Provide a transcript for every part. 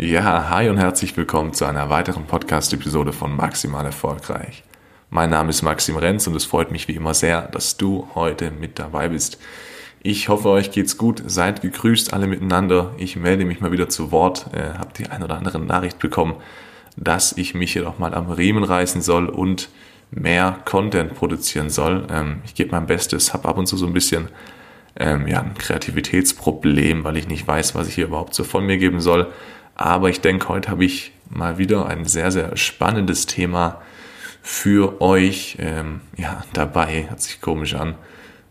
Ja, hi und herzlich willkommen zu einer weiteren Podcast-Episode von Maximal Erfolgreich. Mein Name ist Maxim Renz und es freut mich wie immer sehr, dass du heute mit dabei bist. Ich hoffe, euch geht's gut. Seid gegrüßt alle miteinander. Ich melde mich mal wieder zu Wort. Äh, habt die ein oder andere Nachricht bekommen, dass ich mich hier doch mal am Riemen reißen soll und mehr Content produzieren soll. Ähm, ich gebe mein Bestes, habe ab und zu so ein bisschen ähm, ja, ein Kreativitätsproblem, weil ich nicht weiß, was ich hier überhaupt so von mir geben soll. Aber ich denke, heute habe ich mal wieder ein sehr, sehr spannendes Thema für euch ähm, ja, dabei. Hört sich komisch an.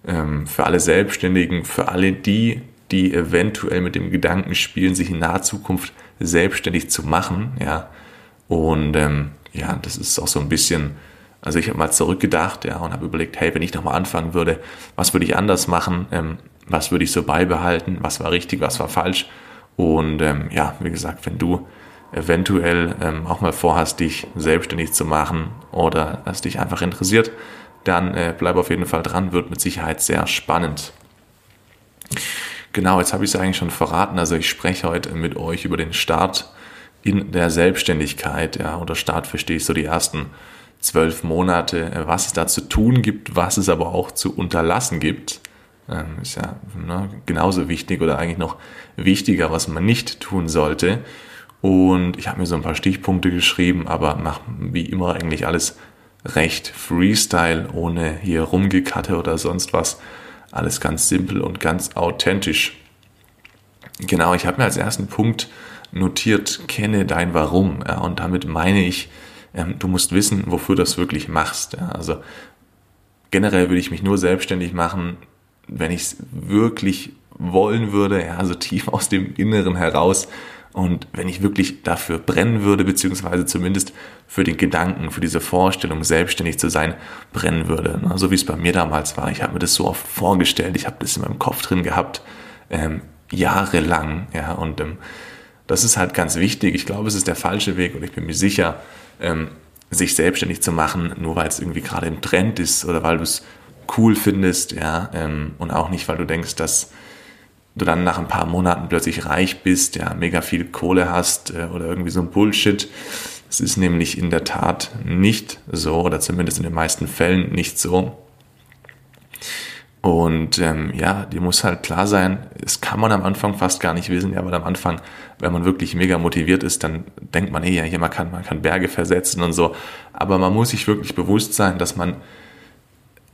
Ähm, für alle Selbstständigen, für alle die, die eventuell mit dem Gedanken spielen, sich in naher Zukunft selbstständig zu machen. Ja. Und ähm, ja, das ist auch so ein bisschen also ich habe mal zurückgedacht ja, und habe überlegt, hey, wenn ich nochmal anfangen würde, was würde ich anders machen? Ähm, was würde ich so beibehalten? Was war richtig, was war falsch? Und ähm, ja, wie gesagt, wenn du eventuell ähm, auch mal vorhast, dich selbstständig zu machen oder es dich einfach interessiert, dann äh, bleib auf jeden Fall dran, wird mit Sicherheit sehr spannend. Genau, jetzt habe ich es eigentlich schon verraten. Also ich spreche heute mit euch über den Start in der Selbstständigkeit. Ja, unter Start verstehe ich so die ersten zwölf Monate, äh, was es da zu tun gibt, was es aber auch zu unterlassen gibt. Ähm, ist ja ne, genauso wichtig oder eigentlich noch wichtiger, was man nicht tun sollte. Und ich habe mir so ein paar Stichpunkte geschrieben, aber mache wie immer eigentlich alles recht Freestyle, ohne hier rumgekatte oder sonst was. Alles ganz simpel und ganz authentisch. Genau, ich habe mir als ersten Punkt notiert, kenne dein Warum. Ja, und damit meine ich, ähm, du musst wissen, wofür du das wirklich machst. Ja? Also generell würde ich mich nur selbstständig machen, wenn ich es wirklich wollen würde, ja, so tief aus dem Inneren heraus. Und wenn ich wirklich dafür brennen würde, beziehungsweise zumindest für den Gedanken, für diese Vorstellung, selbstständig zu sein, brennen würde. Ne? So wie es bei mir damals war. Ich habe mir das so oft vorgestellt, ich habe das in meinem Kopf drin gehabt, ähm, jahrelang. Ja, und ähm, das ist halt ganz wichtig. Ich glaube, es ist der falsche Weg und ich bin mir sicher, ähm, sich selbstständig zu machen, nur weil es irgendwie gerade im Trend ist oder weil du es cool findest, ja, ähm, und auch nicht, weil du denkst, dass du dann nach ein paar Monaten plötzlich reich bist, ja, mega viel Kohle hast äh, oder irgendwie so ein Bullshit. Es ist nämlich in der Tat nicht so oder zumindest in den meisten Fällen nicht so. Und ähm, ja, die muss halt klar sein, das kann man am Anfang fast gar nicht wissen, ja, weil am Anfang, wenn man wirklich mega motiviert ist, dann denkt man, hey, ja, hier man kann, man kann Berge versetzen und so. Aber man muss sich wirklich bewusst sein, dass man,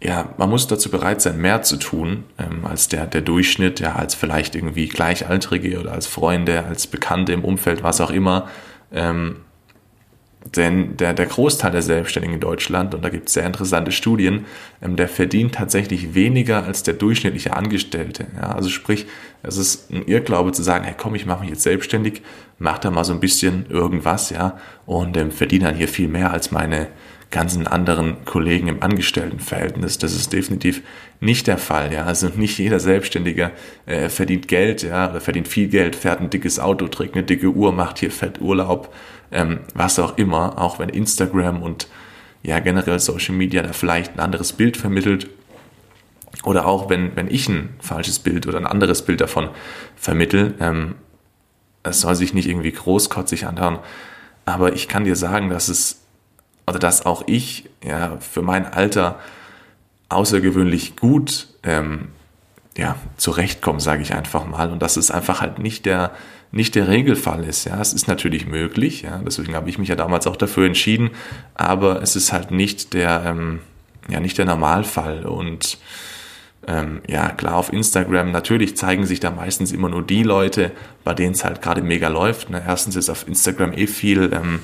ja, man muss dazu bereit sein, mehr zu tun ähm, als der, der Durchschnitt, ja, als vielleicht irgendwie Gleichaltrige oder als Freunde, als Bekannte im Umfeld, was auch immer. Ähm, denn der, der Großteil der Selbstständigen in Deutschland, und da gibt es sehr interessante Studien, ähm, der verdient tatsächlich weniger als der durchschnittliche Angestellte. Ja, also sprich, es ist ein Irrglaube zu sagen, hey komm, ich mache mich jetzt selbstständig, mach da mal so ein bisschen irgendwas, ja, und ähm, verdiene dann hier viel mehr als meine ganzen anderen Kollegen im Angestelltenverhältnis. Das ist definitiv nicht der Fall. Ja, also nicht jeder Selbstständiger äh, verdient Geld, ja, oder verdient viel Geld, fährt ein dickes Auto, trägt eine dicke Uhr, macht hier fett Urlaub ähm, was auch immer, auch wenn Instagram und ja generell Social Media da vielleicht ein anderes Bild vermittelt oder auch wenn, wenn ich ein falsches Bild oder ein anderes Bild davon vermittel, ähm, es soll sich nicht irgendwie großkotzig anhören, aber ich kann dir sagen, dass es, oder dass auch ich ja für mein Alter außergewöhnlich gut ähm, ja, zurechtkomme, sage ich einfach mal. Und das ist einfach halt nicht der, nicht der Regelfall ist. Ja, es ist natürlich möglich. Ja, deswegen habe ich mich ja damals auch dafür entschieden. Aber es ist halt nicht der, ähm, ja, nicht der Normalfall. Und ähm, ja, klar, auf Instagram natürlich zeigen sich da meistens immer nur die Leute, bei denen es halt gerade mega läuft. Ne? Erstens ist auf Instagram eh viel, ähm,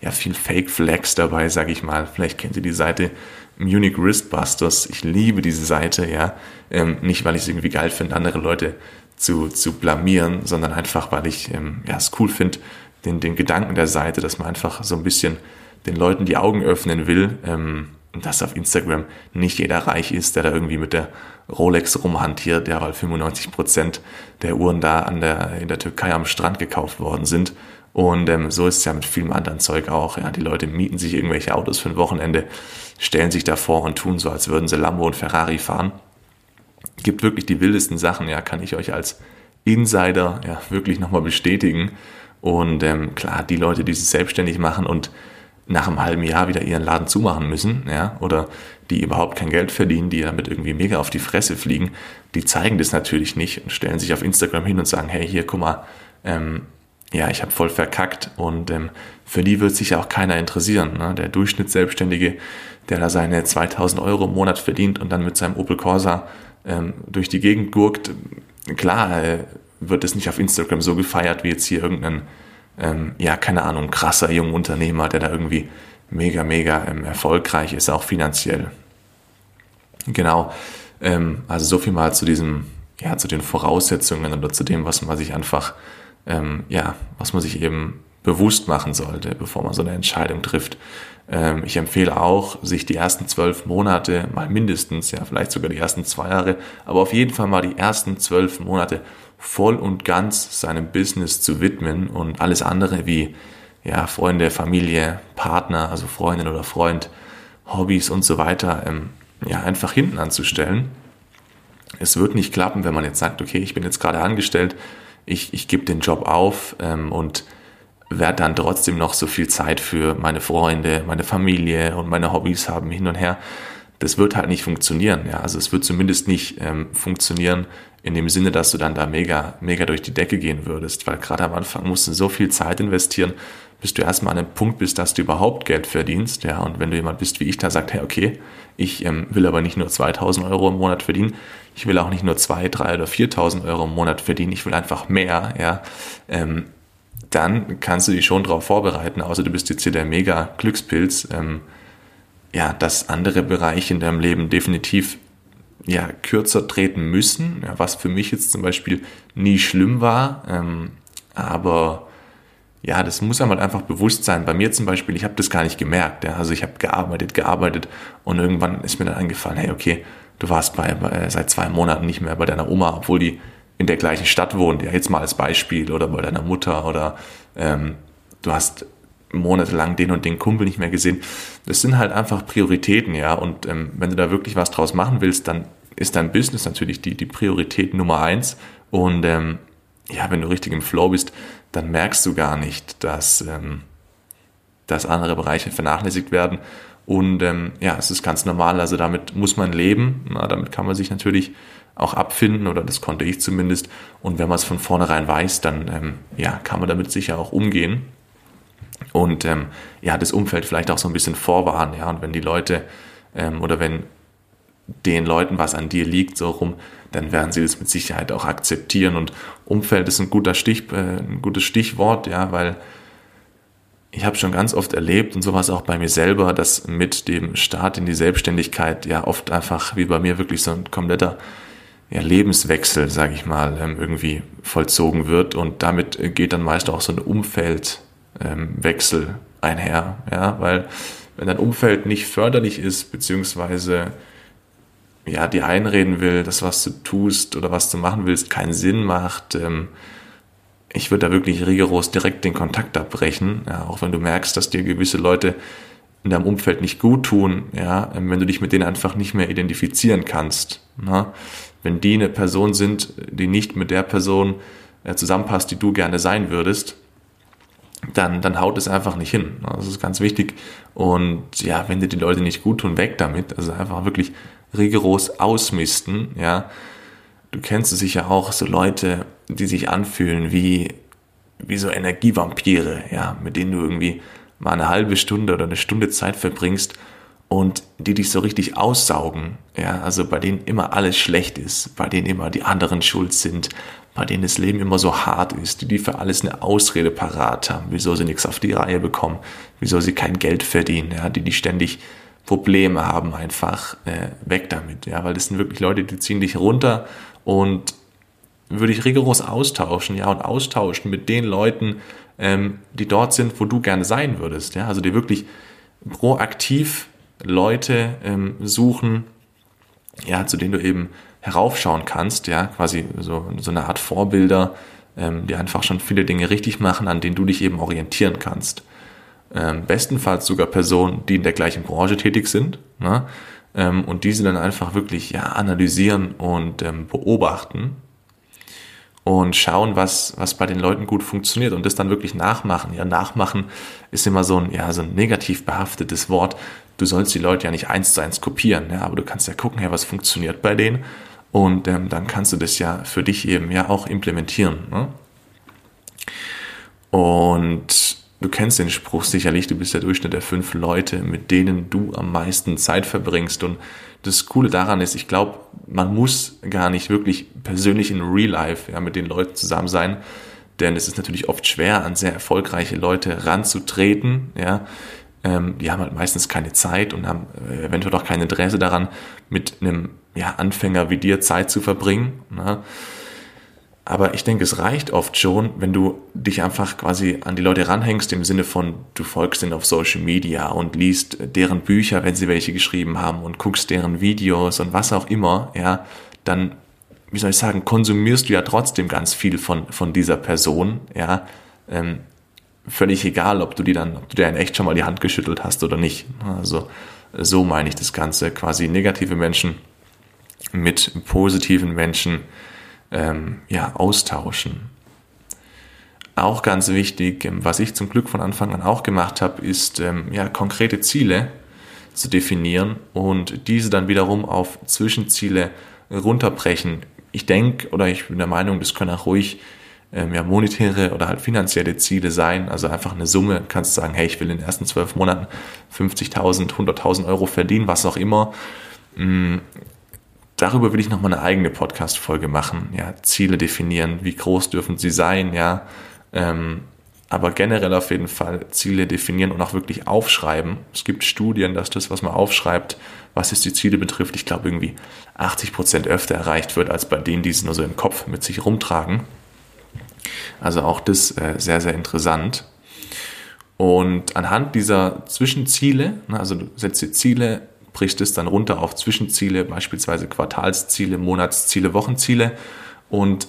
ja, viel Fake Flags dabei, sage ich mal. Vielleicht kennt ihr die Seite Munich Wristbusters. Ich liebe diese Seite, ja. Ähm, nicht, weil ich es irgendwie geil finde, andere Leute zu, zu blamieren, sondern einfach, weil ich ähm, ja, es cool finde, den, den Gedanken der Seite, dass man einfach so ein bisschen den Leuten die Augen öffnen will, ähm, dass auf Instagram nicht jeder reich ist, der da irgendwie mit der Rolex rumhantiert, ja, weil 95 Prozent der Uhren da an der, in der Türkei am Strand gekauft worden sind. Und ähm, so ist es ja mit vielem anderen Zeug auch. Ja. Die Leute mieten sich irgendwelche Autos für ein Wochenende, stellen sich davor und tun so, als würden sie Lambo und Ferrari fahren gibt wirklich die wildesten Sachen, ja, kann ich euch als Insider ja wirklich nochmal bestätigen. Und ähm, klar, die Leute, die sich selbstständig machen und nach einem halben Jahr wieder ihren Laden zumachen müssen, ja, oder die überhaupt kein Geld verdienen, die damit irgendwie mega auf die Fresse fliegen, die zeigen das natürlich nicht und stellen sich auf Instagram hin und sagen, hey, hier, guck mal, ähm, ja, ich habe voll verkackt und ähm, für die wird sich ja auch keiner interessieren. Ne? Der Durchschnittsselbstständige, der da seine 2000 Euro im Monat verdient und dann mit seinem Opel Corsa ähm, durch die Gegend gurkt, klar äh, wird es nicht auf Instagram so gefeiert wie jetzt hier irgendein, ähm, ja, keine Ahnung, krasser junger Unternehmer, der da irgendwie mega, mega ähm, erfolgreich ist, auch finanziell. Genau, ähm, also so viel mal zu diesem, ja, zu den Voraussetzungen oder zu dem, was man sich einfach ähm, ja, was man sich eben bewusst machen sollte, bevor man so eine Entscheidung trifft. Ähm, ich empfehle auch, sich die ersten zwölf Monate mal mindestens, ja, vielleicht sogar die ersten zwei Jahre, aber auf jeden Fall mal die ersten zwölf Monate voll und ganz seinem Business zu widmen und alles andere wie ja, Freunde, Familie, Partner, also Freundin oder Freund, Hobbys und so weiter, ähm, ja, einfach hinten anzustellen. Es wird nicht klappen, wenn man jetzt sagt, okay, ich bin jetzt gerade angestellt, ich, ich gebe den Job auf ähm, und werde dann trotzdem noch so viel Zeit für meine Freunde, meine Familie und meine Hobbys haben hin und her. Das wird halt nicht funktionieren. Ja, also es wird zumindest nicht ähm, funktionieren in dem Sinne, dass du dann da mega, mega durch die Decke gehen würdest, weil gerade am Anfang musst du so viel Zeit investieren, bis du erstmal an einem Punkt bist, dass du überhaupt Geld verdienst. Ja, und wenn du jemand bist wie ich, der sagt, hey, okay, ich ähm, will aber nicht nur 2000 Euro im Monat verdienen, ich will auch nicht nur 2, 3 oder 4000 Euro im Monat verdienen, ich will einfach mehr, ja, ähm, dann kannst du dich schon darauf vorbereiten, außer du bist jetzt hier der mega Glückspilz, ähm, ja, dass andere Bereiche in deinem Leben definitiv ja, kürzer treten müssen, ja, was für mich jetzt zum Beispiel nie schlimm war, ähm, aber ja, das muss einem halt einfach bewusst sein. Bei mir zum Beispiel, ich habe das gar nicht gemerkt. Ja. Also ich habe gearbeitet, gearbeitet und irgendwann ist mir dann eingefallen, hey, okay, du warst bei, bei, seit zwei Monaten nicht mehr bei deiner Oma, obwohl die in der gleichen Stadt wohnt. Ja, jetzt mal als Beispiel oder bei deiner Mutter oder ähm, du hast monatelang den und den Kumpel nicht mehr gesehen. Das sind halt einfach Prioritäten, ja. Und ähm, wenn du da wirklich was draus machen willst, dann ist dein Business natürlich die, die Priorität Nummer eins. Und ähm, ja, wenn du richtig im Flow bist, dann merkst du gar nicht, dass, ähm, dass andere Bereiche vernachlässigt werden. Und ähm, ja, es ist ganz normal, also damit muss man leben. Na, damit kann man sich natürlich auch abfinden oder das konnte ich zumindest. Und wenn man es von vornherein weiß, dann ähm, ja, kann man damit sicher auch umgehen. Und ähm, ja, das Umfeld vielleicht auch so ein bisschen vorwarnen. Ja, und wenn die Leute ähm, oder wenn den Leuten, was an dir liegt, so rum, dann werden sie das mit Sicherheit auch akzeptieren. Und Umfeld ist ein, guter Stich, äh, ein gutes Stichwort, ja, weil ich habe schon ganz oft erlebt und sowas auch bei mir selber, dass mit dem Start in die Selbstständigkeit ja oft einfach wie bei mir wirklich so ein kompletter ja, Lebenswechsel, sage ich mal, ähm, irgendwie vollzogen wird und damit geht dann meist auch so ein Umfeldwechsel ähm, einher, ja, weil wenn dein Umfeld nicht förderlich ist beziehungsweise ja, dir einreden will, dass was du tust oder was du machen willst, keinen Sinn macht. Ähm, ich würde da wirklich rigoros direkt den Kontakt abbrechen, ja, auch wenn du merkst, dass dir gewisse Leute in deinem Umfeld nicht gut tun, ja, ähm, wenn du dich mit denen einfach nicht mehr identifizieren kannst. Ne? Wenn die eine Person sind, die nicht mit der Person äh, zusammenpasst, die du gerne sein würdest, dann, dann haut es einfach nicht hin. Das ist ganz wichtig. Und ja, wenn dir die Leute nicht gut tun, weg damit. Also einfach wirklich rigoros ausmisten, ja. Du kennst sicher auch, so Leute, die sich anfühlen wie, wie so Energievampire, ja, mit denen du irgendwie mal eine halbe Stunde oder eine Stunde Zeit verbringst und die dich so richtig aussaugen, ja, also bei denen immer alles schlecht ist, bei denen immer die anderen schuld sind, bei denen das Leben immer so hart ist, die die für alles eine Ausrede parat haben, wieso sie nichts auf die Reihe bekommen, wieso sie kein Geld verdienen, ja, die die ständig Probleme haben, einfach äh, weg damit, ja, weil das sind wirklich Leute, die ziehen dich runter und würde ich rigoros austauschen, ja, und austauschen mit den Leuten, ähm, die dort sind, wo du gerne sein würdest, ja, also die wirklich proaktiv Leute ähm, suchen, ja, zu denen du eben heraufschauen kannst, ja, quasi so, so eine Art Vorbilder, ähm, die einfach schon viele Dinge richtig machen, an denen du dich eben orientieren kannst ähm, bestenfalls sogar Personen, die in der gleichen Branche tätig sind, ne? ähm, und diese dann einfach wirklich ja, analysieren und ähm, beobachten. und schauen, was, was bei den Leuten gut funktioniert und das dann wirklich nachmachen. Ja, nachmachen ist immer so ein, ja, so ein negativ behaftetes Wort. Du sollst die Leute ja nicht eins zu eins kopieren, ja, aber du kannst ja gucken, ja, was funktioniert bei denen und ähm, dann kannst du das ja für dich eben ja auch implementieren. Ne? Und du kennst den Spruch sicherlich, du bist der Durchschnitt der fünf Leute, mit denen du am meisten Zeit verbringst. Und das Coole daran ist, ich glaube, man muss gar nicht wirklich persönlich in Real Life ja, mit den Leuten zusammen sein, denn es ist natürlich oft schwer, an sehr erfolgreiche Leute ranzutreten. Ja, ähm, die haben halt meistens keine Zeit und haben äh, eventuell auch kein Interesse daran, mit einem ja, Anfänger wie dir Zeit zu verbringen. Ne? Aber ich denke, es reicht oft schon, wenn du dich einfach quasi an die Leute ranhängst, im Sinne von, du folgst ihnen auf Social Media und liest deren Bücher, wenn sie welche geschrieben haben und guckst deren Videos und was auch immer, ja, dann, wie soll ich sagen, konsumierst du ja trotzdem ganz viel von, von dieser Person, ja, ähm, völlig egal, ob du die dann, ob du dir in echt schon mal die Hand geschüttelt hast oder nicht. Also, so meine ich das Ganze. Quasi negative Menschen mit positiven Menschen ähm, ja, austauschen. Auch ganz wichtig, ähm, was ich zum Glück von Anfang an auch gemacht habe, ist ähm, ja, konkrete Ziele zu definieren und diese dann wiederum auf Zwischenziele runterbrechen. Ich denke oder ich bin der Meinung, das können auch ruhig ähm, ja, monetäre oder halt finanzielle Ziele sein. Also einfach eine Summe, kannst du sagen, hey, ich will in den ersten zwölf Monaten 50.000, 100.000 Euro verdienen, was auch immer. Darüber will ich nochmal eine eigene Podcast-Folge machen. Ja, Ziele definieren, wie groß dürfen sie sein, ja. Ähm, aber generell auf jeden Fall Ziele definieren und auch wirklich aufschreiben. Es gibt Studien, dass das, was man aufschreibt, was es die Ziele betrifft, ich glaube irgendwie 80 Prozent öfter erreicht wird, als bei denen, die es nur so im Kopf mit sich rumtragen. Also auch das äh, sehr, sehr interessant. Und anhand dieser Zwischenziele, ne, also du setzt dir Ziele, brichst es dann runter auf Zwischenziele, beispielsweise Quartalsziele, Monatsziele, Wochenziele und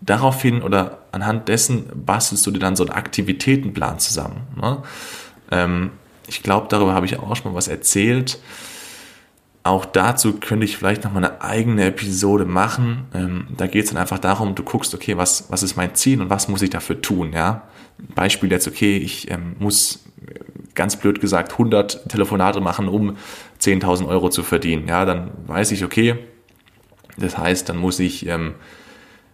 daraufhin oder anhand dessen bastelst du dir dann so einen Aktivitätenplan zusammen. Ne? Ähm, ich glaube, darüber habe ich auch schon mal was erzählt. Auch dazu könnte ich vielleicht noch mal eine eigene Episode machen. Ähm, da geht es dann einfach darum, du guckst, okay, was, was ist mein Ziel und was muss ich dafür tun, ja? Beispiel jetzt, okay, ich ähm, muss ganz blöd gesagt 100 Telefonate machen, um 10.000 Euro zu verdienen. Ja, dann weiß ich, okay, das heißt, dann muss ich ähm,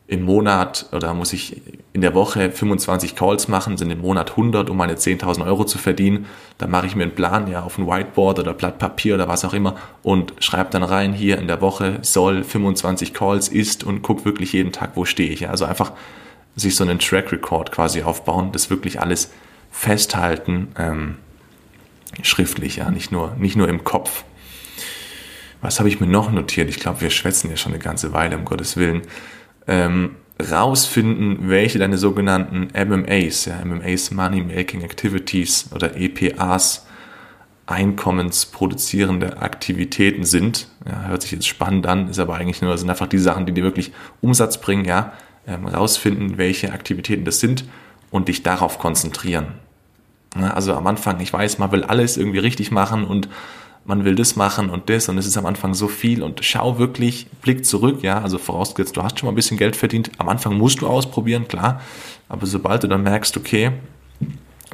im Monat oder muss ich in der Woche 25 Calls machen, sind im Monat 100, um meine 10.000 Euro zu verdienen. Dann mache ich mir einen Plan ja auf ein Whiteboard oder Blatt Papier oder was auch immer und schreibe dann rein, hier in der Woche soll 25 Calls ist und guck wirklich jeden Tag, wo stehe ich. Ja, also einfach sich so einen Track Record quasi aufbauen, das wirklich alles festhalten, ähm, schriftlich, ja, nicht nur, nicht nur im Kopf. Was habe ich mir noch notiert? Ich glaube, wir schwätzen ja schon eine ganze Weile, um Gottes Willen ähm, rausfinden, welche deine sogenannten MMAs, ja, MMAs Money Making Activities oder EPAs, einkommensproduzierende Aktivitäten sind. Ja, hört sich jetzt spannend an, ist aber eigentlich nur, sind einfach die Sachen, die dir wirklich Umsatz bringen, ja, ähm, rausfinden, welche Aktivitäten das sind und dich darauf konzentrieren. Ja, also am Anfang, ich weiß, man will alles irgendwie richtig machen und man will das machen und das und es ist am Anfang so viel und schau wirklich, blick zurück, ja, also vorausgesetzt, du hast schon mal ein bisschen Geld verdient, am Anfang musst du ausprobieren, klar, aber sobald du dann merkst, okay,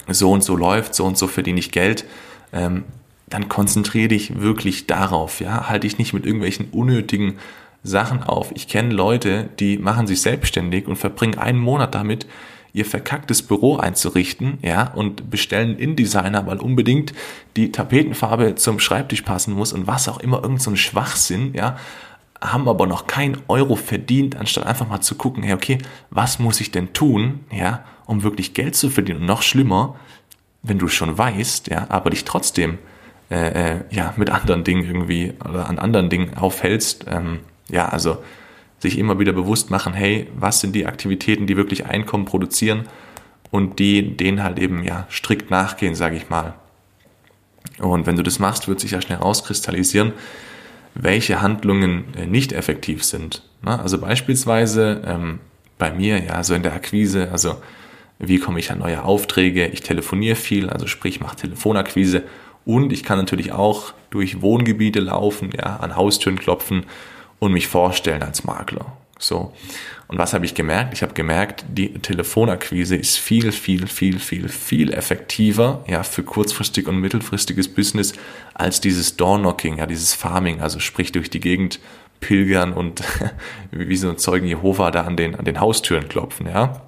so und so läuft, so und so verdiene ich Geld, ähm, dann konzentriere dich wirklich darauf, ja, halte dich nicht mit irgendwelchen unnötigen Sachen auf. Ich kenne Leute, die machen sich selbstständig und verbringen einen Monat damit, ihr verkacktes Büro einzurichten, ja, und bestellen InDesigner, weil unbedingt die Tapetenfarbe zum Schreibtisch passen muss und was auch immer, irgend so ein Schwachsinn, ja, haben aber noch kein Euro verdient, anstatt einfach mal zu gucken, hey, okay, was muss ich denn tun, ja, um wirklich Geld zu verdienen? Und noch schlimmer, wenn du schon weißt, ja, aber dich trotzdem äh, äh, ja mit anderen Dingen irgendwie oder an anderen Dingen aufhältst, ähm, ja, also sich immer wieder bewusst machen, hey, was sind die Aktivitäten, die wirklich Einkommen produzieren und die denen halt eben ja strikt nachgehen, sage ich mal. Und wenn du das machst, wird sich ja schnell rauskristallisieren, welche Handlungen äh, nicht effektiv sind. Also beispielsweise ähm, bei mir, ja, so in der Akquise, also wie komme ich an neue Aufträge? Ich telefoniere viel, also sprich, mache Telefonakquise und ich kann natürlich auch durch Wohngebiete laufen, ja, an Haustüren klopfen und mich vorstellen als Makler. So. Und was habe ich gemerkt? Ich habe gemerkt, die Telefonakquise ist viel, viel, viel, viel, viel effektiver, ja, für kurzfristig und mittelfristiges Business als dieses Door-Knocking, ja, dieses Farming, also sprich durch die Gegend pilgern und wie so ein Zeugen Jehova da an den, an den Haustüren klopfen, ja.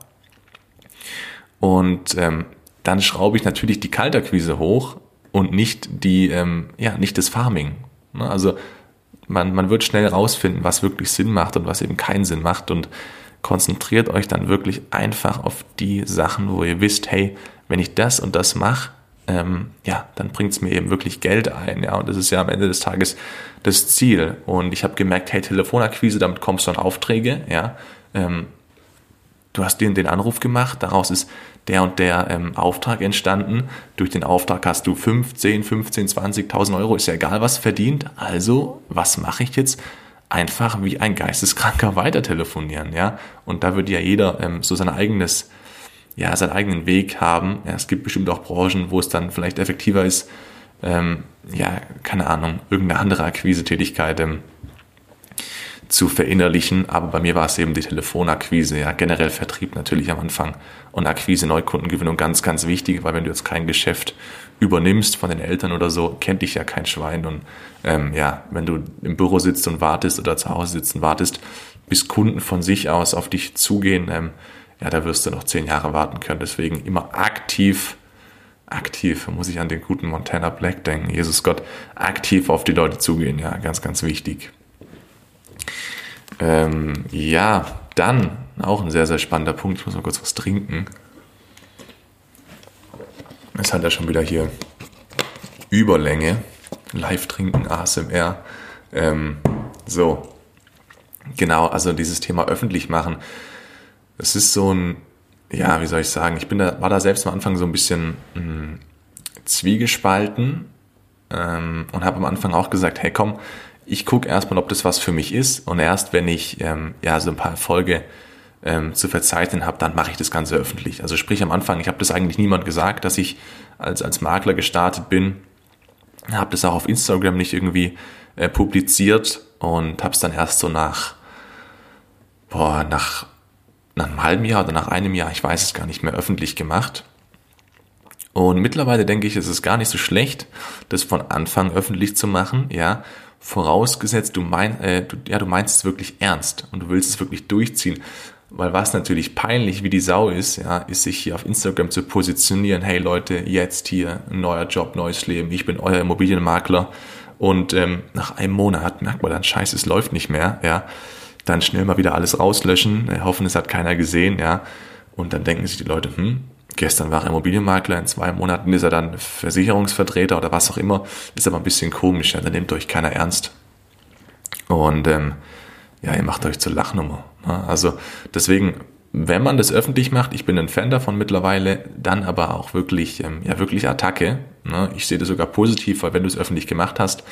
Und ähm, dann schraube ich natürlich die Kaltakquise hoch und nicht die, ähm, ja, nicht das Farming. Ne? Also man, man wird schnell rausfinden, was wirklich Sinn macht und was eben keinen Sinn macht und konzentriert euch dann wirklich einfach auf die Sachen, wo ihr wisst, hey, wenn ich das und das mache, ähm, ja, dann bringt es mir eben wirklich Geld ein, ja, und das ist ja am Ende des Tages das Ziel. Und ich habe gemerkt, hey, Telefonakquise, damit kommst du an Aufträge, ja, ähm, du hast den, den Anruf gemacht, daraus ist der und der ähm, Auftrag entstanden. Durch den Auftrag hast du 15, 15, 20.000 Euro, ist ja egal was verdient. Also, was mache ich jetzt? Einfach wie ein Geisteskranker weiter telefonieren, ja. Und da wird ja jeder ähm, so sein eigenes, ja, seinen eigenen Weg haben. Ja, es gibt bestimmt auch Branchen, wo es dann vielleicht effektiver ist, ähm, ja, keine Ahnung, irgendeine andere Akquise-Tätigkeit ähm, zu verinnerlichen. Aber bei mir war es eben die Telefonakquise, ja, generell Vertrieb natürlich am Anfang und Akquise, Neukundengewinnung ganz, ganz wichtig, weil wenn du jetzt kein Geschäft übernimmst von den Eltern oder so, kennt dich ja kein Schwein. Und ähm, ja, wenn du im Büro sitzt und wartest oder zu Hause sitzt und wartest, bis Kunden von sich aus auf dich zugehen, ähm, ja, da wirst du noch zehn Jahre warten können. Deswegen immer aktiv, aktiv, muss ich an den guten Montana Black denken, Jesus Gott, aktiv auf die Leute zugehen, ja, ganz, ganz wichtig. Ähm, ja, dann auch ein sehr, sehr spannender Punkt. Ich muss mal kurz was trinken. Es hat ja schon wieder hier Überlänge. Live trinken, ASMR. Ähm, so, genau, also dieses Thema öffentlich machen. Es ist so ein, ja, wie soll ich sagen, ich bin da, war da selbst am Anfang so ein bisschen mh, hm, zwiegespalten ähm, und habe am Anfang auch gesagt, hey komm, ich gucke erstmal, ob das was für mich ist und erst wenn ich ähm, ja so ein paar Erfolge ähm, zu verzeichnen habe, dann mache ich das Ganze öffentlich. Also sprich am Anfang, ich habe das eigentlich niemand gesagt, dass ich als, als Makler gestartet bin, habe das auch auf Instagram nicht irgendwie äh, publiziert und habe es dann erst so nach, boah, nach, nach einem halben Jahr oder nach einem Jahr, ich weiß es gar nicht mehr, öffentlich gemacht. Und mittlerweile denke ich, es ist gar nicht so schlecht, das von Anfang öffentlich zu machen, ja, vorausgesetzt, du, mein, äh, du, ja, du meinst es wirklich ernst und du willst es wirklich durchziehen. Weil was natürlich peinlich wie die Sau ist, ja, ist sich hier auf Instagram zu positionieren, hey Leute, jetzt hier ein neuer Job, neues Leben, ich bin euer Immobilienmakler. Und ähm, nach einem Monat merkt man dann, scheiße, es läuft nicht mehr, ja, dann schnell mal wieder alles rauslöschen, äh, hoffen, es hat keiner gesehen, ja, und dann denken sich die Leute, hm, Gestern war er Immobilienmakler, in zwei Monaten ist er dann Versicherungsvertreter oder was auch immer. Ist aber ein bisschen komisch, ja, da nehmt euch keiner ernst. Und ähm, ja, ihr macht euch zur Lachnummer. Ne? Also deswegen, wenn man das öffentlich macht, ich bin ein Fan davon mittlerweile, dann aber auch wirklich, ähm, ja, wirklich Attacke. Ne? Ich sehe das sogar positiv, weil wenn du es öffentlich gemacht hast,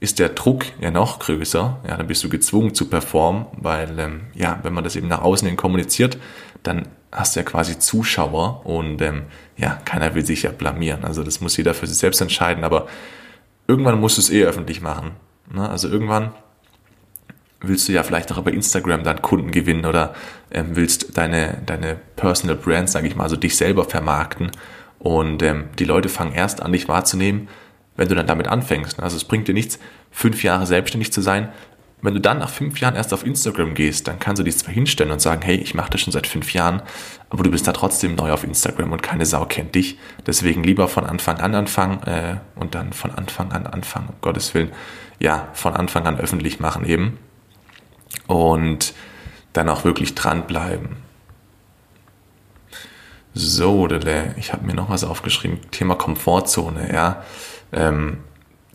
ist der Druck ja noch größer. Ja, dann bist du gezwungen zu performen, weil ähm, ja, wenn man das eben nach außen hin kommuniziert, dann hast du ja quasi Zuschauer und ähm, ja, keiner will sich ja blamieren. Also das muss jeder für sich selbst entscheiden, aber irgendwann musst du es eh öffentlich machen. Ne? Also irgendwann willst du ja vielleicht auch bei Instagram dann Kunden gewinnen oder ähm, willst deine, deine Personal Brand, sage ich mal, also dich selber vermarkten. Und ähm, die Leute fangen erst an, dich wahrzunehmen, wenn du dann damit anfängst. Also es bringt dir nichts, fünf Jahre selbstständig zu sein. Wenn du dann nach fünf Jahren erst auf Instagram gehst, dann kannst du dich zwar hinstellen und sagen, hey, ich mache das schon seit fünf Jahren, aber du bist da trotzdem neu auf Instagram und keine Sau kennt dich. Deswegen lieber von Anfang an anfangen äh, und dann von Anfang an anfangen, um Gottes Willen. Ja, von Anfang an öffentlich machen eben. Und dann auch wirklich dranbleiben. So, ich habe mir noch was aufgeschrieben. Thema Komfortzone, ja ähm,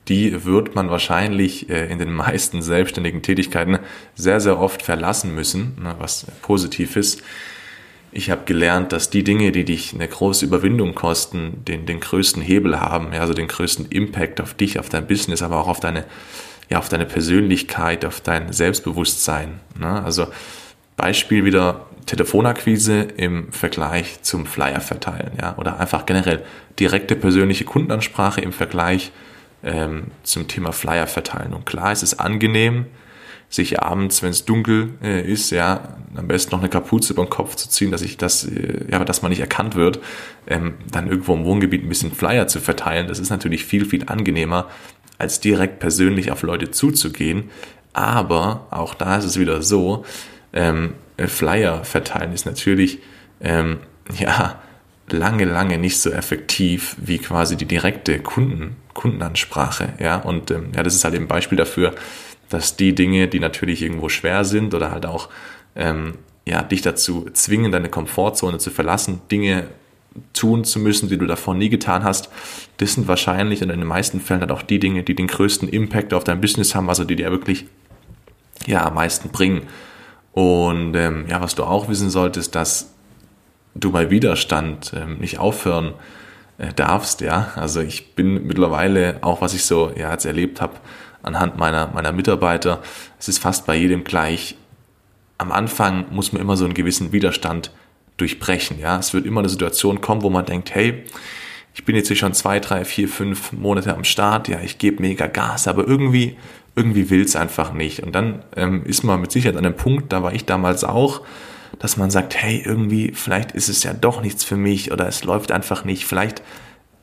die wird man wahrscheinlich äh, in den meisten selbstständigen Tätigkeiten sehr, sehr oft verlassen müssen, ne, was positiv ist. Ich habe gelernt, dass die Dinge, die dich eine große Überwindung kosten, den, den größten Hebel haben, also den größten Impact auf dich, auf dein Business, aber auch auf deine, ja, auf deine Persönlichkeit, auf dein Selbstbewusstsein. Ne? Also Beispiel wieder Telefonakquise im Vergleich zum Flyer verteilen, ja, oder einfach generell direkte persönliche Kundenansprache im Vergleich ähm, zum Thema Flyer verteilen. Und klar, es ist angenehm, sich abends, wenn es dunkel äh, ist, ja, am besten noch eine Kapuze über den Kopf zu ziehen, dass ich das, äh, ja, dass man nicht erkannt wird, ähm, dann irgendwo im Wohngebiet ein bisschen Flyer zu verteilen. Das ist natürlich viel, viel angenehmer, als direkt persönlich auf Leute zuzugehen. Aber auch da ist es wieder so, ähm, Flyer verteilen ist natürlich, ähm, ja, lange, lange nicht so effektiv wie quasi die direkte Kunden, Kundenansprache, ja. Und ähm, ja, das ist halt eben ein Beispiel dafür, dass die Dinge, die natürlich irgendwo schwer sind oder halt auch ähm, ja, dich dazu zwingen, deine Komfortzone zu verlassen, Dinge tun zu müssen, die du davor nie getan hast, das sind wahrscheinlich und in den meisten Fällen halt auch die Dinge, die den größten Impact auf dein Business haben, also die dir wirklich ja am meisten bringen. Und ähm, ja, was du auch wissen solltest, dass du bei Widerstand ähm, nicht aufhören äh, darfst, ja. Also ich bin mittlerweile, auch was ich so ja jetzt erlebt habe, anhand meiner, meiner Mitarbeiter, es ist fast bei jedem gleich. Am Anfang muss man immer so einen gewissen Widerstand durchbrechen, ja. Es wird immer eine Situation kommen, wo man denkt, hey, ich bin jetzt hier schon zwei, drei, vier, fünf Monate am Start, ja, ich gebe mega Gas, aber irgendwie, irgendwie will es einfach nicht. Und dann ähm, ist man mit Sicherheit an einem Punkt, da war ich damals auch, dass man sagt, hey, irgendwie, vielleicht ist es ja doch nichts für mich oder es läuft einfach nicht, vielleicht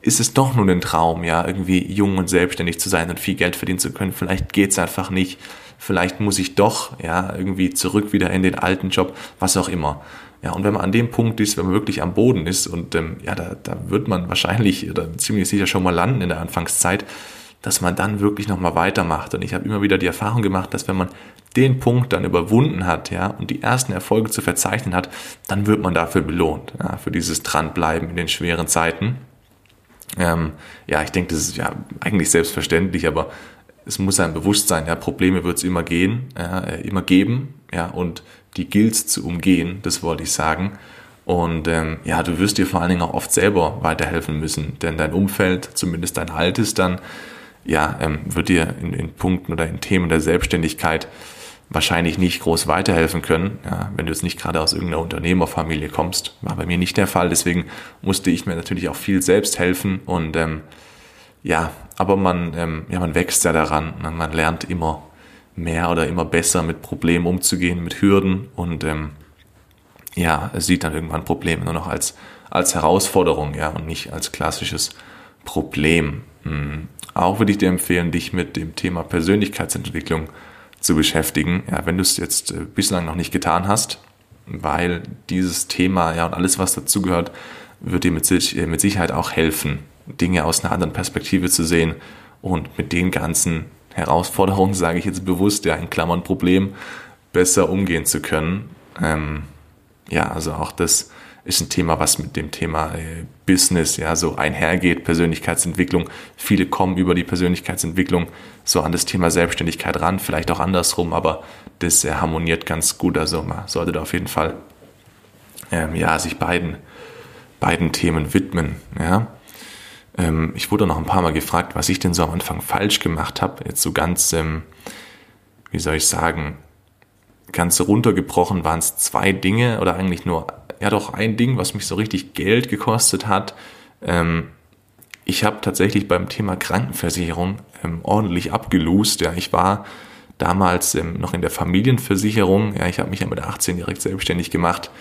ist es doch nur ein Traum, ja, irgendwie jung und selbstständig zu sein und viel Geld verdienen zu können. Vielleicht geht's einfach nicht. Vielleicht muss ich doch, ja, irgendwie zurück wieder in den alten Job, was auch immer. Ja, und wenn man an dem Punkt ist, wenn man wirklich am Boden ist und ähm, ja, da, da wird man wahrscheinlich oder ziemlich sicher schon mal landen in der Anfangszeit, dass man dann wirklich nochmal weitermacht. Und ich habe immer wieder die Erfahrung gemacht, dass wenn man den Punkt dann überwunden hat, ja, und die ersten Erfolge zu verzeichnen hat, dann wird man dafür belohnt, ja, für dieses Dranbleiben in den schweren Zeiten. Ähm, ja, ich denke, das ist ja eigentlich selbstverständlich, aber es muss einem bewusst sein, ja, Probleme wird es immer gehen, ja, äh, immer geben, ja, und die gilt zu umgehen, das wollte ich sagen. Und ähm, ja, du wirst dir vor allen Dingen auch oft selber weiterhelfen müssen, denn dein Umfeld, zumindest dein altes, dann ja, ähm, wird dir in, in Punkten oder in Themen der Selbstständigkeit wahrscheinlich nicht groß weiterhelfen können, ja, wenn du jetzt nicht gerade aus irgendeiner Unternehmerfamilie kommst. War bei mir nicht der Fall, deswegen musste ich mir natürlich auch viel selbst helfen und ähm, ja, aber man, ähm, ja, man wächst ja daran, ne? man lernt immer mehr oder immer besser mit Problemen umzugehen, mit Hürden und ähm, ja, sieht dann irgendwann Probleme nur noch als, als Herausforderung, ja, und nicht als klassisches Problem. Auch würde ich dir empfehlen, dich mit dem Thema Persönlichkeitsentwicklung zu beschäftigen, ja, wenn du es jetzt äh, bislang noch nicht getan hast, weil dieses Thema ja und alles, was dazugehört, wird dir mit, äh, mit Sicherheit auch helfen, Dinge aus einer anderen Perspektive zu sehen und mit den ganzen Herausforderungen, sage ich jetzt bewusst, ja, in Klammern Problem, besser umgehen zu können. Ähm, ja, also auch das ist ein Thema, was mit dem Thema äh, Business ja so einhergeht, Persönlichkeitsentwicklung. Viele kommen über die Persönlichkeitsentwicklung so an das Thema Selbstständigkeit ran, vielleicht auch andersrum, aber das äh, harmoniert ganz gut. Also man sollte da auf jeden Fall ähm, ja, sich beiden, beiden Themen widmen. Ja. Ähm, ich wurde noch ein paar Mal gefragt, was ich denn so am Anfang falsch gemacht habe. Jetzt so ganz, ähm, wie soll ich sagen, ganz runtergebrochen waren es zwei Dinge oder eigentlich nur ja doch ein Ding, was mich so richtig Geld gekostet hat. Ähm, ich habe tatsächlich beim Thema Krankenversicherung ähm, ordentlich abgelost. Ja, ich war damals ähm, noch in der Familienversicherung. Ja, ich habe mich ja mit 18 direkt selbstständig gemacht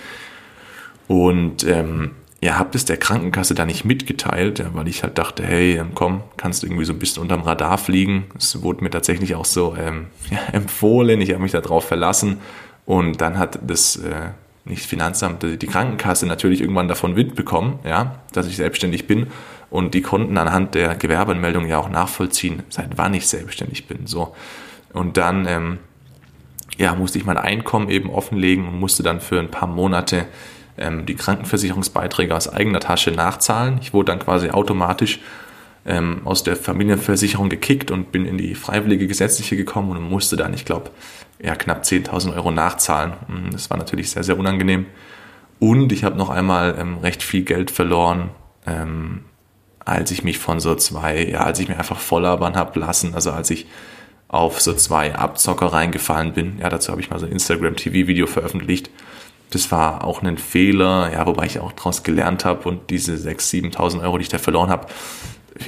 und ähm, ja, habe das der Krankenkasse da nicht mitgeteilt, ja, weil ich halt dachte, hey, ähm, komm, kannst irgendwie so ein bisschen unterm Radar fliegen. Es wurde mir tatsächlich auch so ähm, ja, empfohlen. Ich habe mich darauf verlassen und dann hat das äh, nicht Finanzamt, die Krankenkasse natürlich irgendwann davon Wind bekommen, ja, dass ich selbstständig bin. Und die konnten anhand der Gewerbeanmeldung ja auch nachvollziehen, seit wann ich selbstständig bin. So. Und dann ähm, ja, musste ich mein Einkommen eben offenlegen und musste dann für ein paar Monate ähm, die Krankenversicherungsbeiträge aus eigener Tasche nachzahlen. Ich wurde dann quasi automatisch ähm, aus der Familienversicherung gekickt und bin in die freiwillige gesetzliche gekommen und musste dann, ich glaube, ja, knapp 10.000 Euro nachzahlen. Hm, das war natürlich sehr, sehr unangenehm. Und ich habe noch einmal ähm, recht viel Geld verloren, ähm, als ich mich von so zwei, ja, als ich mir einfach volllabern habe lassen, also als ich auf so zwei Abzocker reingefallen bin. Ja, dazu habe ich mal so ein Instagram-TV-Video veröffentlicht. Das war auch ein Fehler, ja, wobei ich auch daraus gelernt habe und diese 6.000, 7.000 Euro, die ich da verloren habe,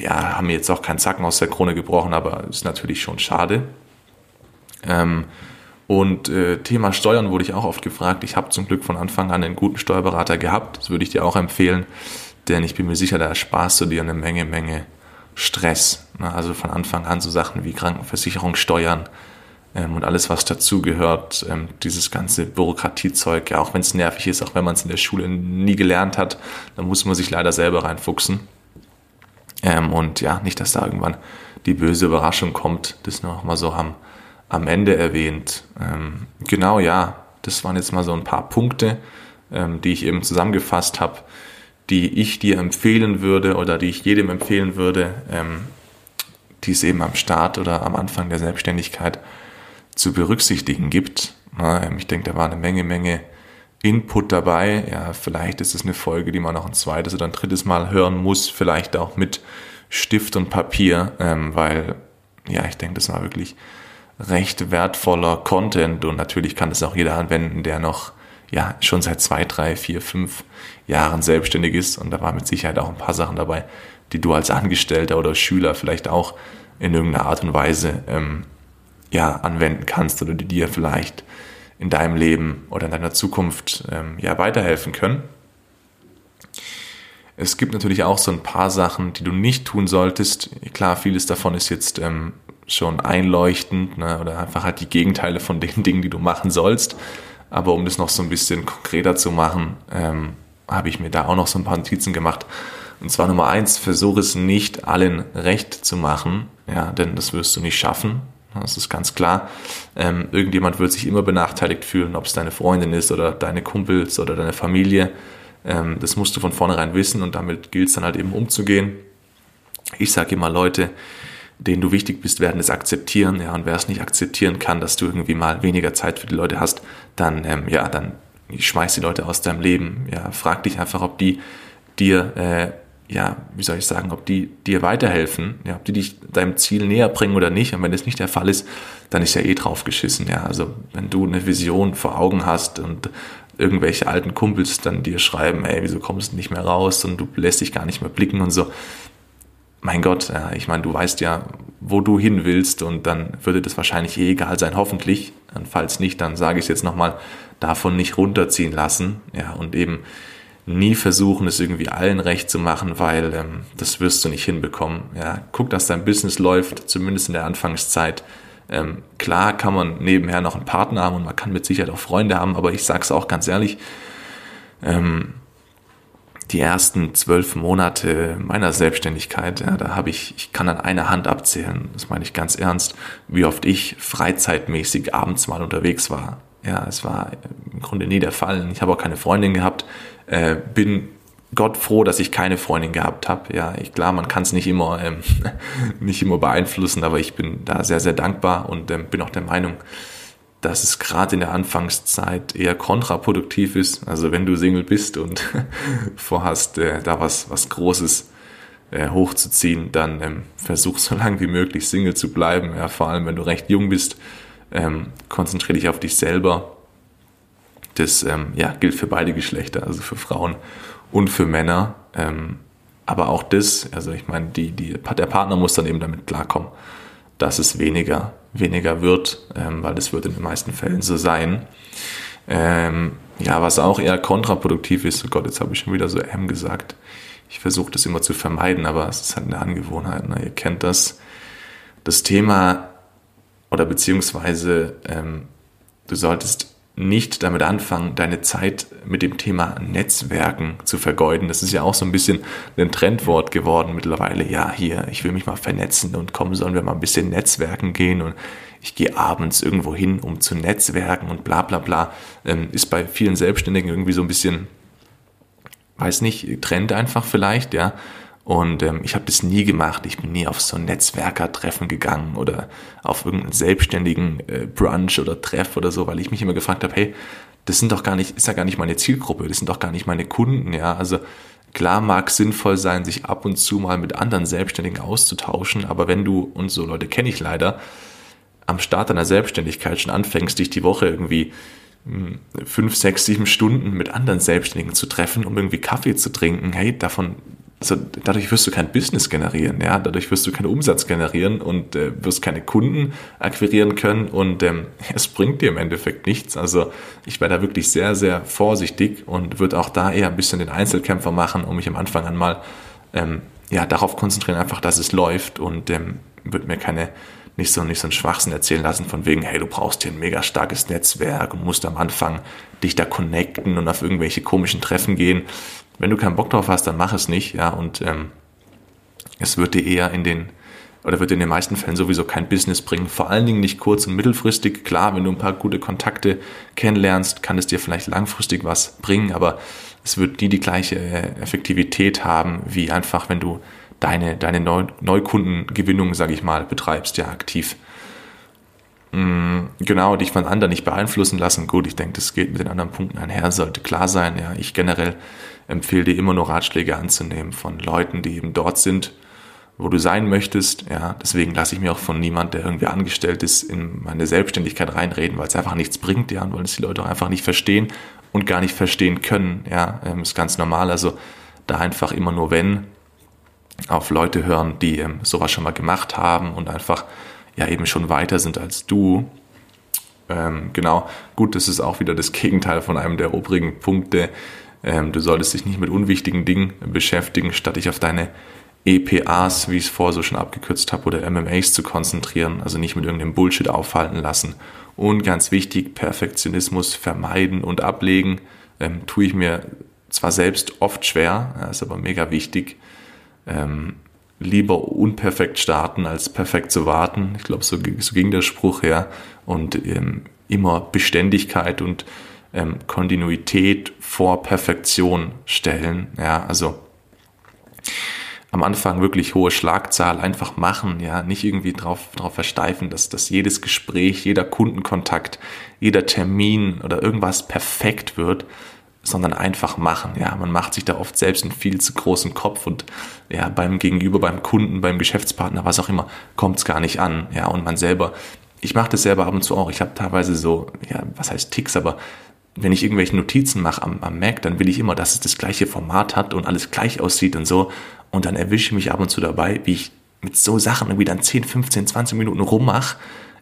ja, haben mir jetzt auch keinen Zacken aus der Krone gebrochen, aber ist natürlich schon schade. Ähm, Und äh, Thema Steuern wurde ich auch oft gefragt. Ich habe zum Glück von Anfang an einen guten Steuerberater gehabt. Das würde ich dir auch empfehlen, denn ich bin mir sicher, da ersparst du dir eine Menge, Menge Stress. Also von Anfang an so Sachen wie Krankenversicherung, Steuern ähm, und alles, was dazugehört. Ähm, dieses ganze Bürokratiezeug, ja, auch wenn es nervig ist, auch wenn man es in der Schule nie gelernt hat, dann muss man sich leider selber reinfuchsen. Ähm, und ja, nicht, dass da irgendwann die böse Überraschung kommt, das noch mal so am, am Ende erwähnt. Ähm, genau, ja, das waren jetzt mal so ein paar Punkte, ähm, die ich eben zusammengefasst habe, die ich dir empfehlen würde oder die ich jedem empfehlen würde, ähm, die es eben am Start oder am Anfang der Selbstständigkeit zu berücksichtigen gibt. Na, ähm, ich denke, da war eine Menge, Menge Input dabei. Ja, vielleicht ist es eine Folge, die man noch ein zweites oder ein drittes Mal hören muss, vielleicht auch mit Stift und Papier, ähm, weil ja, ich denke, das war wirklich recht wertvoller Content und natürlich kann das auch jeder anwenden, der noch ja schon seit zwei, drei, vier, fünf Jahren selbstständig ist und da war mit Sicherheit auch ein paar Sachen dabei, die du als Angestellter oder Schüler vielleicht auch in irgendeiner Art und Weise ähm, ja anwenden kannst oder die dir vielleicht in deinem Leben oder in deiner Zukunft ähm, ja weiterhelfen können. Es gibt natürlich auch so ein paar Sachen, die du nicht tun solltest. Klar, vieles davon ist jetzt ähm, schon einleuchtend ne, oder einfach halt die Gegenteile von den Dingen, die du machen sollst. Aber um das noch so ein bisschen konkreter zu machen, ähm, habe ich mir da auch noch so ein paar Notizen gemacht. Und zwar Nummer eins, versuche es nicht allen recht zu machen, ja, denn das wirst du nicht schaffen. Das ist ganz klar. Ähm, irgendjemand wird sich immer benachteiligt fühlen, ob es deine Freundin ist oder deine Kumpels oder deine Familie. Ähm, das musst du von vornherein wissen und damit gilt es dann halt eben umzugehen. Ich sage immer, Leute, denen du wichtig bist, werden es akzeptieren. Ja, und wer es nicht akzeptieren kann, dass du irgendwie mal weniger Zeit für die Leute hast, dann, ähm, ja, dann schmeiß die Leute aus deinem Leben. Ja, frag dich einfach, ob die dir, äh, ja, wie soll ich sagen, ob die dir weiterhelfen, ja, ob die dich deinem Ziel näher bringen oder nicht. Und wenn das nicht der Fall ist, dann ist ja eh drauf geschissen. Ja, also wenn du eine Vision vor Augen hast und irgendwelche alten Kumpels dann dir schreiben, ey, wieso kommst du nicht mehr raus und du lässt dich gar nicht mehr blicken und so. Mein Gott, ja, ich meine, du weißt ja, wo du hin willst und dann würde das wahrscheinlich eh egal sein, hoffentlich. Und falls nicht, dann sage ich es jetzt nochmal, davon nicht runterziehen lassen, ja, und eben nie versuchen, es irgendwie allen recht zu machen, weil ähm, das wirst du nicht hinbekommen. Ja, guck, dass dein Business läuft, zumindest in der Anfangszeit. Ähm, klar kann man nebenher noch einen Partner haben und man kann mit Sicherheit auch Freunde haben, aber ich sage es auch ganz ehrlich, ähm, die ersten zwölf Monate meiner Selbstständigkeit, ja, da habe ich, ich kann an einer Hand abzählen, das meine ich ganz ernst, wie oft ich freizeitmäßig abends mal unterwegs war. Ja, es war im Grunde nie der Fall. Ich habe auch keine Freundin gehabt, äh, bin Gott froh, dass ich keine Freundin gehabt habe. Ja, ich, klar, man kann es nicht immer ähm, nicht immer beeinflussen, aber ich bin da sehr sehr dankbar und ähm, bin auch der Meinung, dass es gerade in der Anfangszeit eher kontraproduktiv ist. Also wenn du Single bist und vorhast, äh, da was was Großes äh, hochzuziehen, dann ähm, versuch so lange wie möglich Single zu bleiben. Ja, vor allem wenn du recht jung bist, ähm, konzentriere dich auf dich selber. Das ähm, ja, gilt für beide Geschlechter, also für Frauen und für Männer. Ähm, aber auch das, also ich meine, die, die, der Partner muss dann eben damit klarkommen, dass es weniger, weniger wird, ähm, weil das wird in den meisten Fällen so sein. Ähm, ja, was auch eher kontraproduktiv ist, oh Gott, jetzt habe ich schon wieder so M gesagt. Ich versuche das immer zu vermeiden, aber es ist halt eine Angewohnheit. Ne? Ihr kennt das. Das Thema oder beziehungsweise ähm, du solltest nicht damit anfangen, deine Zeit mit dem Thema Netzwerken zu vergeuden. Das ist ja auch so ein bisschen ein Trendwort geworden mittlerweile. Ja, hier, ich will mich mal vernetzen und kommen sollen wir mal ein bisschen Netzwerken gehen und ich gehe abends irgendwo hin, um zu netzwerken und bla bla bla. Ähm, ist bei vielen Selbstständigen irgendwie so ein bisschen, weiß nicht, Trend einfach vielleicht, ja. Und ähm, ich habe das nie gemacht. Ich bin nie auf so ein Netzwerkertreffen gegangen oder auf irgendeinen selbstständigen äh, Brunch oder Treff oder so, weil ich mich immer gefragt habe, hey, das sind doch gar nicht, ist ja gar nicht meine Zielgruppe, das sind doch gar nicht meine Kunden, ja. Also klar mag sinnvoll sein, sich ab und zu mal mit anderen Selbstständigen auszutauschen, aber wenn du, und so Leute kenne ich leider, am Start deiner Selbstständigkeit schon anfängst, dich die Woche irgendwie hm, fünf, sechs, sieben Stunden mit anderen Selbstständigen zu treffen, um irgendwie Kaffee zu trinken, hey, davon also dadurch wirst du kein Business generieren, ja, dadurch wirst du keinen Umsatz generieren und äh, wirst keine Kunden akquirieren können und ähm, es bringt dir im Endeffekt nichts. Also ich wäre da wirklich sehr, sehr vorsichtig und würde auch da eher ein bisschen den Einzelkämpfer machen, um mich am Anfang an mal ähm, ja, darauf konzentrieren, einfach, dass es läuft und ähm, würde mir keine nicht so, nicht so einen Schwachsinn erzählen lassen von wegen, hey, du brauchst hier ein mega starkes Netzwerk und musst am Anfang dich da connecten und auf irgendwelche komischen Treffen gehen. Wenn du keinen Bock drauf hast, dann mach es nicht, ja, und ähm, es wird dir eher in den, oder wird in den meisten Fällen sowieso kein Business bringen, vor allen Dingen nicht kurz- und mittelfristig. Klar, wenn du ein paar gute Kontakte kennenlernst, kann es dir vielleicht langfristig was bringen, aber es wird nie die gleiche äh, Effektivität haben, wie einfach, wenn du deine, deine Neukundengewinnung, sage ich mal, betreibst, ja, aktiv. Mm, genau, dich von anderen nicht beeinflussen lassen. Gut, ich denke, das geht mit den anderen Punkten einher, sollte klar sein. Ja, ich generell empfehle dir immer nur Ratschläge anzunehmen von Leuten, die eben dort sind, wo du sein möchtest. Ja, deswegen lasse ich mir auch von niemand, der irgendwie angestellt ist, in meine Selbstständigkeit reinreden, weil es einfach nichts bringt, ja, und weil es die Leute auch einfach nicht verstehen und gar nicht verstehen können. Ja, ähm, ist ganz normal. Also da einfach immer nur wenn auf Leute hören, die ähm, sowas schon mal gemacht haben und einfach ja eben schon weiter sind als du. Ähm, genau, gut, das ist auch wieder das Gegenteil von einem der obrigen Punkte. Ähm, du solltest dich nicht mit unwichtigen Dingen beschäftigen, statt dich auf deine EPAs, wie ich es vorher so schon abgekürzt habe, oder MMAs zu konzentrieren, also nicht mit irgendeinem Bullshit aufhalten lassen. Und ganz wichtig, Perfektionismus vermeiden und ablegen. Ähm, tue ich mir zwar selbst oft schwer, ist aber mega wichtig ähm, lieber unperfekt starten, als perfekt zu warten. Ich glaube, so, so ging der Spruch her. Und ähm, immer Beständigkeit und ähm, Kontinuität vor Perfektion stellen. Ja, also am Anfang wirklich hohe Schlagzahl einfach machen, ja, nicht irgendwie drauf, drauf versteifen, dass, dass jedes Gespräch, jeder Kundenkontakt, jeder Termin oder irgendwas perfekt wird, sondern einfach machen. Ja, man macht sich da oft selbst einen viel zu großen Kopf und ja, beim Gegenüber, beim Kunden, beim Geschäftspartner, was auch immer, kommt es gar nicht an. Ja, und man selber, ich mache das selber ab und zu auch. Ich habe teilweise so, ja, was heißt Ticks, aber wenn ich irgendwelche Notizen mache am, am Mac, dann will ich immer, dass es das gleiche Format hat und alles gleich aussieht und so. Und dann erwische ich mich ab und zu dabei, wie ich mit so Sachen irgendwie dann 10, 15, 20 Minuten rummache.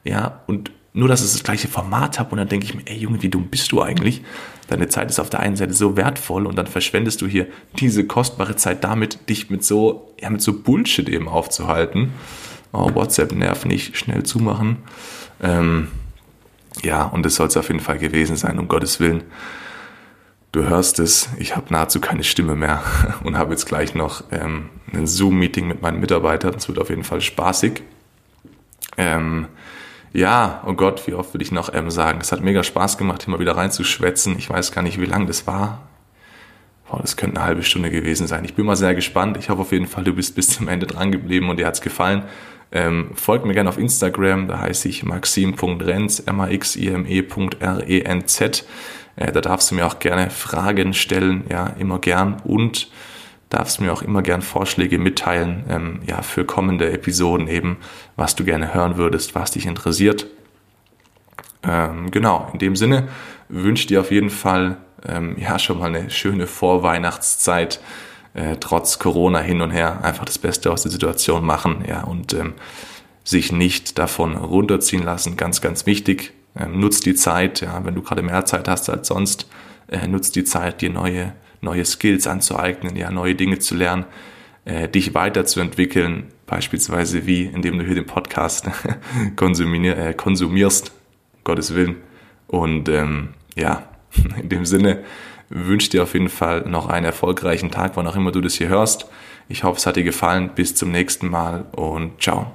Ja, und nur, dass es das gleiche Format hat und dann denke ich mir, ey Junge, wie dumm bist du eigentlich? Deine Zeit ist auf der einen Seite so wertvoll und dann verschwendest du hier diese kostbare Zeit damit, dich mit so, ja, mit so Bullshit eben aufzuhalten. Oh, WhatsApp nerv nicht, schnell zumachen. Ähm, ja, und es soll es auf jeden Fall gewesen sein, um Gottes Willen. Du hörst es, ich habe nahezu keine Stimme mehr und habe jetzt gleich noch ähm, ein Zoom-Meeting mit meinen Mitarbeitern. Es wird auf jeden Fall spaßig. Ähm, ja, oh Gott, wie oft will ich noch ähm, sagen. Es hat mega Spaß gemacht, mal wieder reinzuschwätzen. Ich weiß gar nicht, wie lang das war. Boah, das könnte eine halbe Stunde gewesen sein. Ich bin mal sehr gespannt. Ich hoffe auf jeden Fall, du bist bis zum Ende dran geblieben und dir hat's gefallen. Ähm, folgt mir gerne auf Instagram, da heiße ich maxim.renz, m-a-x-i-m-e.r-e-n-z. Äh, da darfst du mir auch gerne Fragen stellen, ja, immer gern. Und darfst mir auch immer gern Vorschläge mitteilen, ähm, ja, für kommende Episoden eben, was du gerne hören würdest, was dich interessiert. Ähm, genau, in dem Sinne wünsche ich dir auf jeden Fall ähm, ja schon mal eine schöne Vorweihnachtszeit, äh, trotz Corona hin und her, einfach das Beste aus der Situation machen, ja, und ähm, sich nicht davon runterziehen lassen, ganz, ganz wichtig. Ähm, nutzt die Zeit, ja, wenn du gerade mehr Zeit hast als sonst, äh, nutzt die Zeit, dir neue neue Skills anzueignen, ja, neue Dinge zu lernen, äh, dich weiterzuentwickeln, beispielsweise wie, indem du hier den Podcast konsumier, äh, konsumierst, Gottes Willen. Und ähm, ja, in dem Sinne wünsche dir auf jeden Fall noch einen erfolgreichen Tag, wann auch immer du das hier hörst. Ich hoffe, es hat dir gefallen. Bis zum nächsten Mal und ciao.